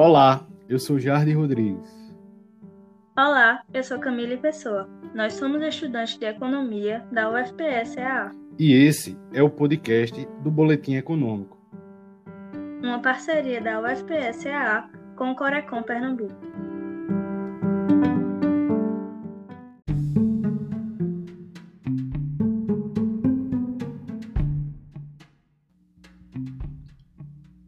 Olá, eu sou Jardim Rodrigues. Olá, eu sou Camille Pessoa. Nós somos estudantes de Economia da UFPS-EA. E esse é o podcast do Boletim Econômico. Uma parceria da UFPS-EA com o Corecon Pernambuco.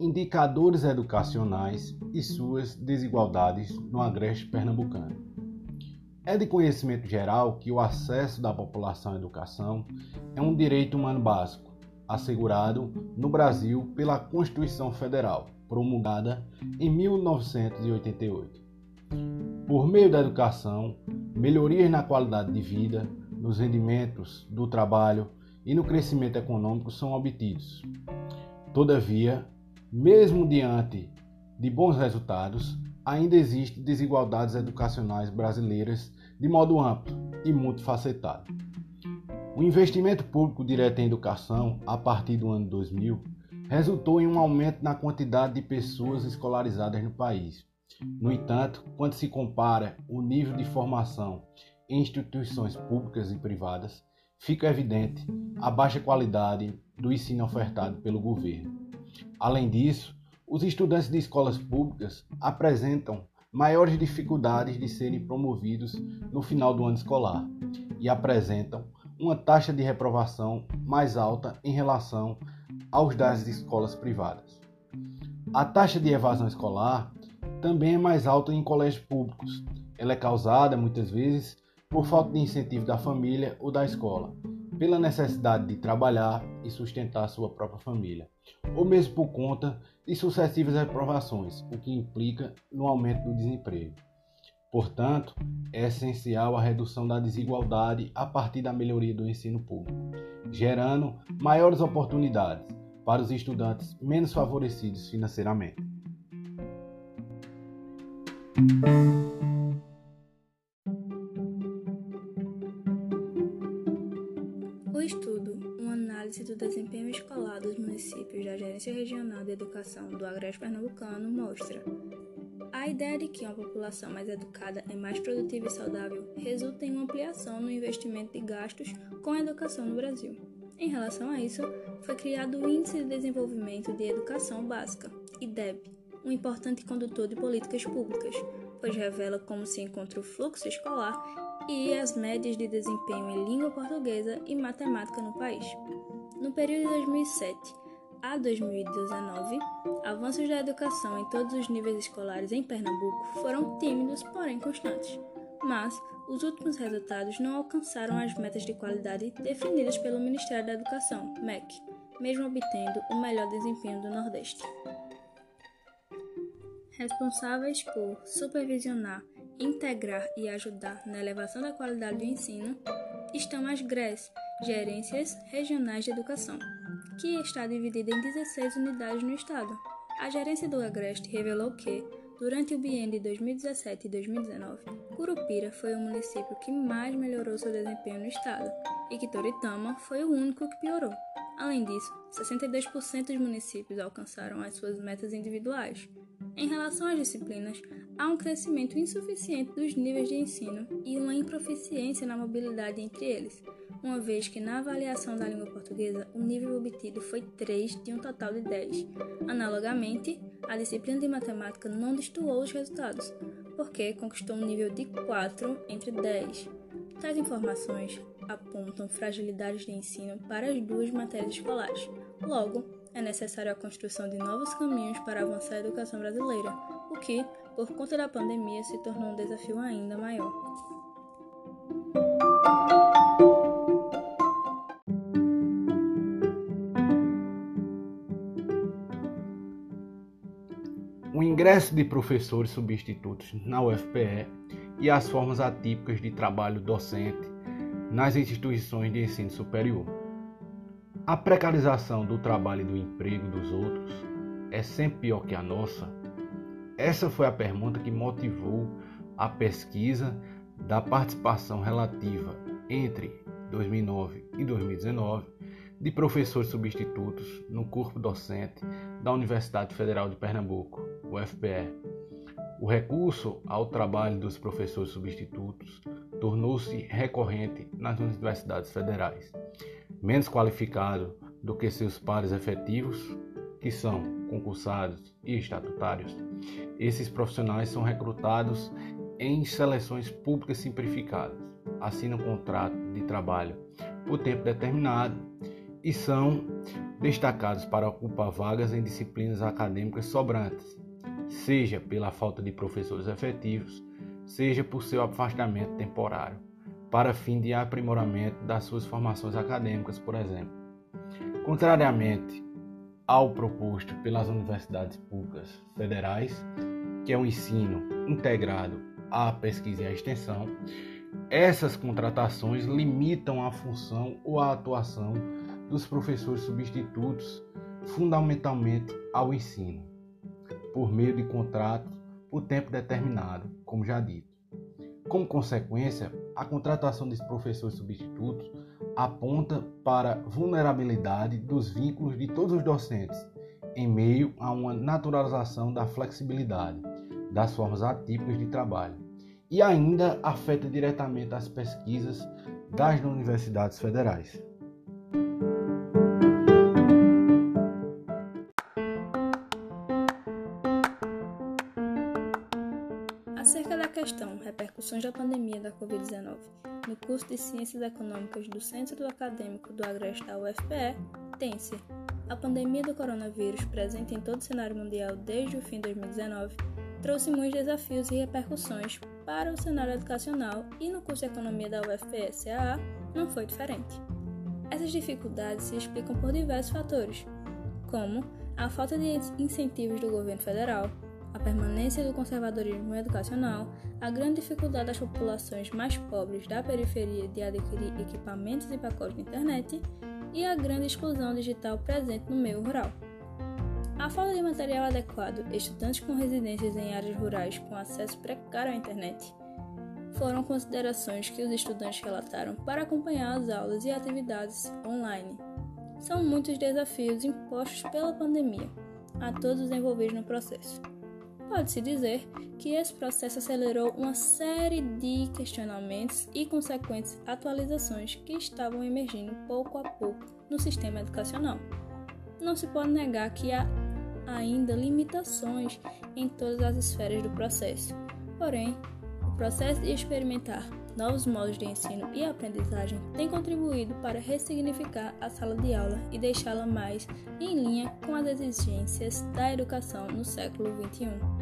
Indicadores educacionais e suas desigualdades no agreste pernambucano. É de conhecimento geral que o acesso da população à educação é um direito humano básico, assegurado no Brasil pela Constituição Federal, promulgada em 1988. Por meio da educação, melhorias na qualidade de vida, nos rendimentos do trabalho e no crescimento econômico são obtidos. Todavia, mesmo diante de bons resultados, ainda existem desigualdades educacionais brasileiras de modo amplo e multifacetado. O investimento público direto em educação, a partir do ano 2000, resultou em um aumento na quantidade de pessoas escolarizadas no país. No entanto, quando se compara o nível de formação em instituições públicas e privadas, fica evidente a baixa qualidade do ensino ofertado pelo governo. Além disso, os estudantes de escolas públicas apresentam maiores dificuldades de serem promovidos no final do ano escolar e apresentam uma taxa de reprovação mais alta em relação aos das escolas privadas. A taxa de evasão escolar também é mais alta em colégios públicos. Ela é causada, muitas vezes, por falta de incentivo da família ou da escola, pela necessidade de trabalhar e sustentar sua própria família, ou mesmo por conta de sucessivas reprovações, o que implica no aumento do desemprego. Portanto, é essencial a redução da desigualdade a partir da melhoria do ensino público, gerando maiores oportunidades para os estudantes menos favorecidos financeiramente. Municípios da Gerência Regional de Educação do Agreste Pernambucano mostra a ideia de que uma população mais educada é mais produtiva e saudável resulta em uma ampliação no investimento de gastos com a educação no Brasil. Em relação a isso, foi criado o Índice de Desenvolvimento de Educação Básica, IDEB, um importante condutor de políticas públicas, pois revela como se encontra o fluxo escolar e as médias de desempenho em língua portuguesa e matemática no país. No período de 2007 a 2019, avanços da educação em todos os níveis escolares em Pernambuco foram tímidos, porém constantes. Mas os últimos resultados não alcançaram as metas de qualidade definidas pelo Ministério da Educação, MEC, mesmo obtendo o melhor desempenho do Nordeste. Responsáveis por supervisionar integrar e ajudar na elevação da qualidade do ensino estão as GRES, Gerências Regionais de Educação, que está dividida em 16 unidades no estado. A gerência do Agreste revelou que, durante o biênio de 2017 e 2019, Curupira foi o município que mais melhorou seu desempenho no estado e que Toritama foi o único que piorou. Além disso, 62% dos municípios alcançaram as suas metas individuais. Em relação às disciplinas, há um crescimento insuficiente dos níveis de ensino e uma improficiência na mobilidade entre eles, uma vez que na avaliação da língua portuguesa o nível obtido foi 3 de um total de 10. Analogamente, a disciplina de matemática não destoou os resultados, porque conquistou um nível de 4 entre 10. Tais informações apontam fragilidades de ensino para as duas matérias escolares. Logo, é necessária a construção de novos caminhos para avançar a educação brasileira, o que, por conta da pandemia, se tornou um desafio ainda maior. Ingresso de professores substitutos na UFPE e as formas atípicas de trabalho docente nas instituições de ensino superior. A precarização do trabalho e do emprego dos outros é sempre pior que a nossa? Essa foi a pergunta que motivou a pesquisa da participação relativa entre 2009 e 2019 de professores substitutos no corpo docente da Universidade Federal de Pernambuco, UFPE. O recurso ao trabalho dos professores substitutos tornou-se recorrente nas universidades federais. Menos qualificado do que seus pares efetivos, que são concursados e estatutários, esses profissionais são recrutados em seleções públicas simplificadas, assinam contrato de trabalho por tempo determinado e são destacados para ocupar vagas em disciplinas acadêmicas sobrantes, seja pela falta de professores efetivos, seja por seu afastamento temporário, para fim de aprimoramento das suas formações acadêmicas, por exemplo. Contrariamente ao proposto pelas universidades públicas federais, que é o um ensino integrado à pesquisa e à extensão, essas contratações limitam a função ou a atuação dos professores substitutos fundamentalmente ao ensino por meio de contratos por tempo determinado, como já dito. Como consequência, a contratação de professores substitutos aponta para vulnerabilidade dos vínculos de todos os docentes, em meio a uma naturalização da flexibilidade das formas atípicas de trabalho, e ainda afeta diretamente as pesquisas das universidades federais. Repercussões da pandemia da Covid-19 no curso de Ciências Econômicas do Centro Acadêmico do Agreste da UFPE, tem-se a pandemia do coronavírus, presente em todo o cenário mundial desde o fim de 2019, trouxe muitos desafios e repercussões para o cenário educacional e no curso de Economia da UFPE-CAA não foi diferente. Essas dificuldades se explicam por diversos fatores, como a falta de incentivos do governo federal, a permanência do conservadorismo educacional, a grande dificuldade das populações mais pobres da periferia de adquirir equipamentos e pacotes de internet e a grande exclusão digital presente no meio rural. A falta de material adequado, estudantes com residências em áreas rurais com acesso precário à internet, foram considerações que os estudantes relataram para acompanhar as aulas e atividades online. São muitos desafios impostos pela pandemia a todos os envolvidos no processo. Pode-se dizer que esse processo acelerou uma série de questionamentos e consequentes atualizações que estavam emergindo pouco a pouco no sistema educacional. Não se pode negar que há ainda limitações em todas as esferas do processo. Porém, o processo de experimentar novos modos de ensino e aprendizagem tem contribuído para ressignificar a sala de aula e deixá-la mais em linha com as exigências da educação no século XXI.